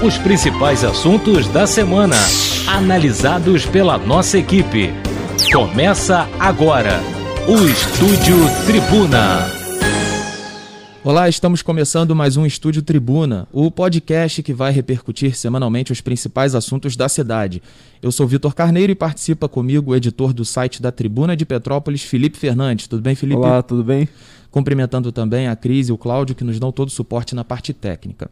Os principais assuntos da semana, analisados pela nossa equipe. Começa agora o Estúdio Tribuna. Olá, estamos começando mais um Estúdio Tribuna, o podcast que vai repercutir semanalmente os principais assuntos da cidade. Eu sou Vitor Carneiro e participa comigo o editor do site da Tribuna de Petrópolis, Felipe Fernandes. Tudo bem, Felipe? Olá, tudo bem? Cumprimentando também a Cris e o Cláudio, que nos dão todo o suporte na parte técnica.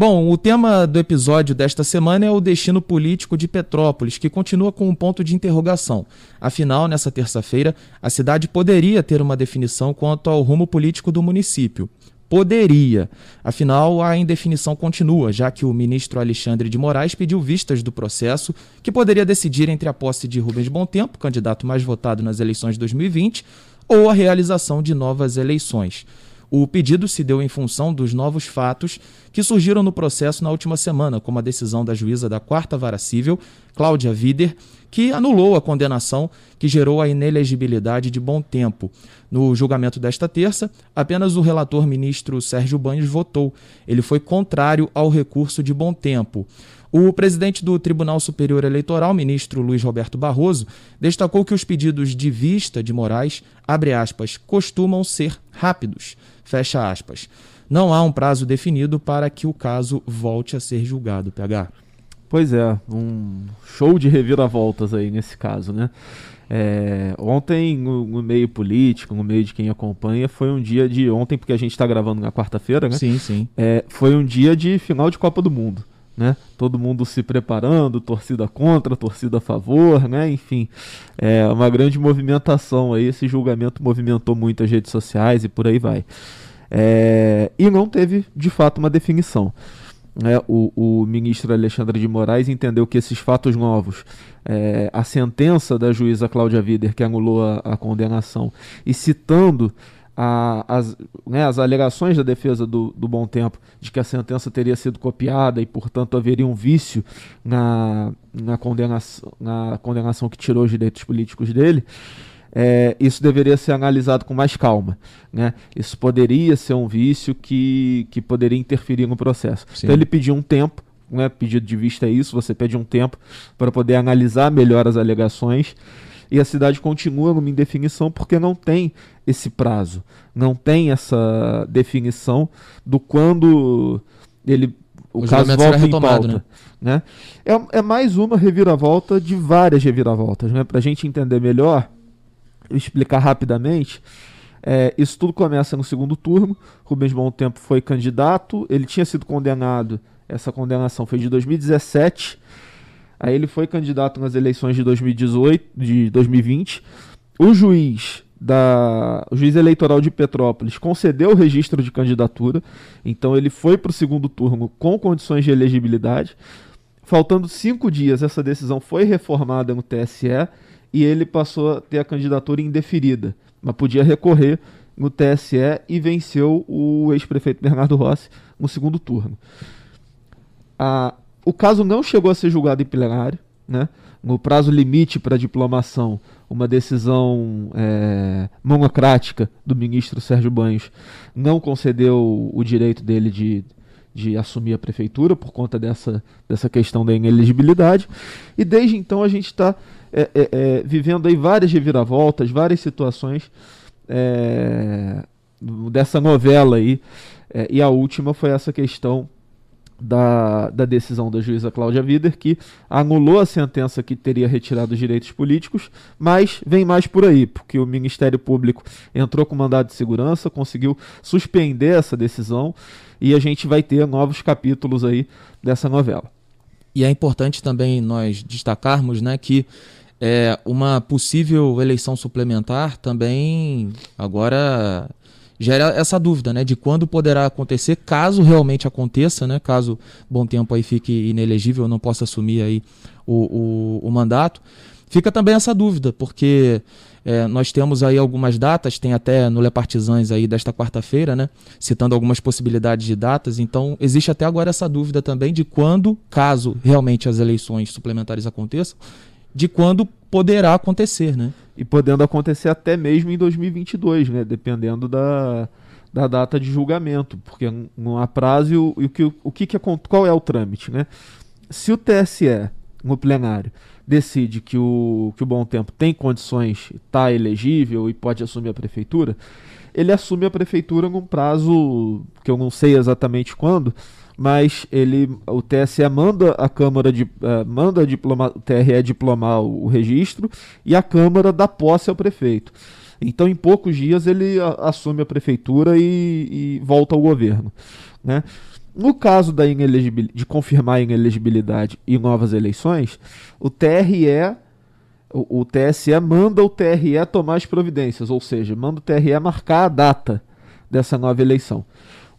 Bom, o tema do episódio desta semana é o destino político de Petrópolis, que continua com um ponto de interrogação. Afinal, nessa terça-feira, a cidade poderia ter uma definição quanto ao rumo político do município. Poderia. Afinal, a indefinição continua, já que o ministro Alexandre de Moraes pediu vistas do processo, que poderia decidir entre a posse de Rubens Tempo, candidato mais votado nas eleições de 2020, ou a realização de novas eleições. O pedido se deu em função dos novos fatos que surgiram no processo na última semana, como a decisão da juíza da Quarta Vara Civil, Cláudia Vider, que anulou a condenação que gerou a inelegibilidade de bom tempo. No julgamento desta terça, apenas o relator ministro Sérgio Banhos votou. Ele foi contrário ao recurso de bom tempo. O presidente do Tribunal Superior Eleitoral, ministro Luiz Roberto Barroso, destacou que os pedidos de vista de Moraes, abre aspas, costumam ser rápidos, fecha aspas. Não há um prazo definido para que o caso volte a ser julgado, PH. Pois é, um show de reviravoltas aí nesse caso, né? É, ontem, no, no, meio político, no meio de quem acompanha, foi um dia de. Ontem, porque a gente está gravando na quarta-feira, né? Sim, sim. É, foi um dia de final de Copa do Mundo né? Todo mundo se preparando, torcida contra, torcida a favor, né? Enfim, é uma grande movimentação aí. Esse julgamento movimentou muito as redes sociais e por aí vai. É, e não teve, de fato, uma definição. É, o, o, ministro Alexandre de Moraes entendeu que esses fatos novos, é, a sentença da juíza Cláudia Vider, que anulou a, a condenação, e citando a, as, né, as alegações da defesa do, do Bom Tempo de que a sentença teria sido copiada e, portanto, haveria um vício na, na, condenação, na condenação que tirou os direitos políticos dele, é, isso deveria ser analisado com mais calma. Né? Isso poderia ser um vício que, que poderia interferir no processo. Sim. Então, ele pediu um tempo. Né, pedido de vista é isso, você pede um tempo para poder analisar melhor as alegações e a cidade continua numa indefinição porque não tem esse prazo, não tem essa definição do quando ele o, o caso volta em pauta. Né? né? É, é mais uma reviravolta de várias reviravoltas. Né? Para a gente entender melhor, explicar rapidamente, é, isso tudo começa no segundo turno. Rubens Bom Tempo foi candidato, ele tinha sido condenado, essa condenação foi de 2017 Aí ele foi candidato nas eleições de 2018, de 2020. O juiz da o juiz eleitoral de Petrópolis concedeu o registro de candidatura, então ele foi para o segundo turno com condições de elegibilidade. Faltando cinco dias, essa decisão foi reformada no TSE e ele passou a ter a candidatura indeferida, mas podia recorrer no TSE e venceu o ex-prefeito Bernardo Rossi no segundo turno. O caso não chegou a ser julgado em plenário, né? No prazo limite para diplomação, uma decisão é, monocrática do ministro Sérgio Banhos não concedeu o direito dele de, de assumir a prefeitura por conta dessa, dessa questão da ineligibilidade. E desde então a gente está é, é, é, vivendo aí várias reviravoltas, várias situações é, dessa novela aí. É, e a última foi essa questão da, da decisão da juíza Cláudia Vider, que anulou a sentença que teria retirado os direitos políticos, mas vem mais por aí, porque o Ministério Público entrou com mandado de segurança, conseguiu suspender essa decisão e a gente vai ter novos capítulos aí dessa novela. E é importante também nós destacarmos né, que é, uma possível eleição suplementar também agora gera essa dúvida, né, de quando poderá acontecer, caso realmente aconteça, né, caso Bom Tempo aí fique inelegível, não possa assumir aí o, o, o mandato, fica também essa dúvida, porque é, nós temos aí algumas datas, tem até no Le Partisans aí desta quarta-feira, né, citando algumas possibilidades de datas, então existe até agora essa dúvida também de quando, caso realmente as eleições suplementares aconteçam, de quando poderá acontecer, né? E podendo acontecer até mesmo em 2022, né? Dependendo da, da data de julgamento, porque não há prazo e o, o, que, o que, que é, qual é o trâmite, né? Se o TSE, no plenário, decide que o, que o Bom Tempo tem condições, está elegível e pode assumir a prefeitura, ele assume a prefeitura num prazo que eu não sei exatamente quando, mas ele, o TSE manda a Câmara de, uh, manda diploma, o TRE diplomar o, o registro e a Câmara dá posse ao prefeito. Então, em poucos dias, ele assume a prefeitura e, e volta ao governo. Né? No caso da de confirmar a inelegibilidade e novas eleições, o TRE, o, o TSE manda o TRE tomar as providências, ou seja, manda o TRE marcar a data dessa nova eleição.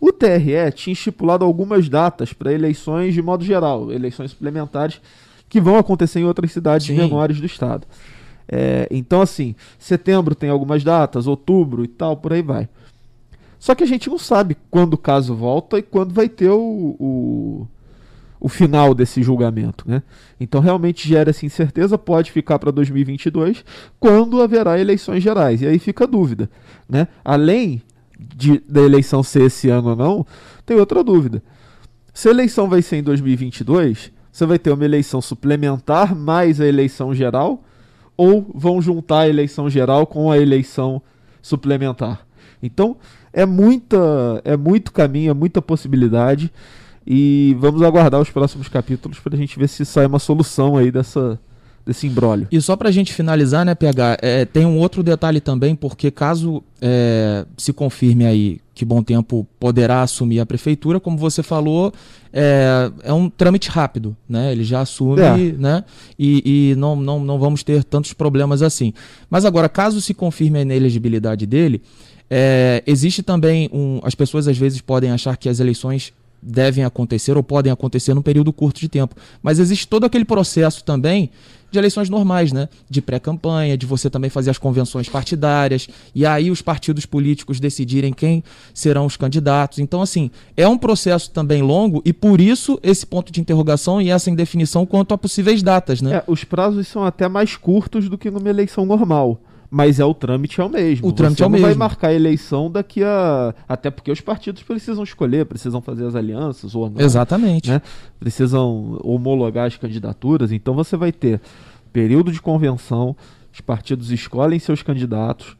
O TRE tinha estipulado algumas datas para eleições de modo geral, eleições suplementares que vão acontecer em outras cidades Sim. menores do estado. É, então, assim, setembro tem algumas datas, outubro e tal, por aí vai. Só que a gente não sabe quando o caso volta e quando vai ter o, o, o final desse julgamento. Né? Então, realmente gera essa incerteza, pode ficar para 2022, quando haverá eleições gerais. E aí fica a dúvida. Né? Além de, da eleição ser esse ano ou não, tem outra dúvida. Se a eleição vai ser em 2022, você vai ter uma eleição suplementar mais a eleição geral ou vão juntar a eleição geral com a eleição suplementar. Então, é muita é muito caminho, é muita possibilidade e vamos aguardar os próximos capítulos para a gente ver se sai uma solução aí dessa desse embrólio. E só para a gente finalizar, né, PH, é, tem um outro detalhe também, porque caso é, se confirme aí que Bom Tempo poderá assumir a prefeitura, como você falou, é, é um trâmite rápido, né? Ele já assume, é. né? E, e, não, não, não vamos ter tantos problemas assim. Mas agora, caso se confirme a inelegibilidade dele, é, existe também um. As pessoas às vezes podem achar que as eleições devem acontecer ou podem acontecer num período curto de tempo. Mas existe todo aquele processo também de eleições normais, né? De pré-campanha, de você também fazer as convenções partidárias, e aí os partidos políticos decidirem quem serão os candidatos. Então, assim, é um processo também longo e por isso esse ponto de interrogação e essa indefinição quanto a possíveis datas, né? É, os prazos são até mais curtos do que numa eleição normal mas é o trâmite é o mesmo. O trâmite Você é o não mesmo. vai marcar a eleição daqui a até porque os partidos precisam escolher, precisam fazer as alianças ou não. Exatamente. Né? Precisam homologar as candidaturas, então você vai ter período de convenção, os partidos escolhem seus candidatos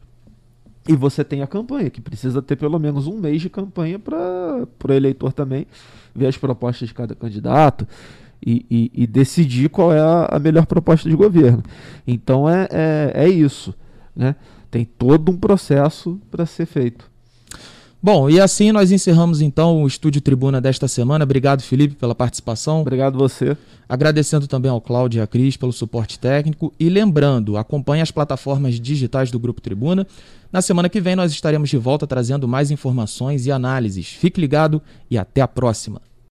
e você tem a campanha, que precisa ter pelo menos um mês de campanha para o eleitor também ver as propostas de cada candidato e, e, e decidir qual é a, a, melhor proposta de governo. Então é, é, é isso. Né? Tem todo um processo para ser feito. Bom, e assim nós encerramos então o Estúdio Tribuna desta semana. Obrigado, Felipe, pela participação. Obrigado você. Agradecendo também ao Cláudio e à Cris pelo suporte técnico. E lembrando, acompanhe as plataformas digitais do Grupo Tribuna. Na semana que vem nós estaremos de volta trazendo mais informações e análises. Fique ligado e até a próxima.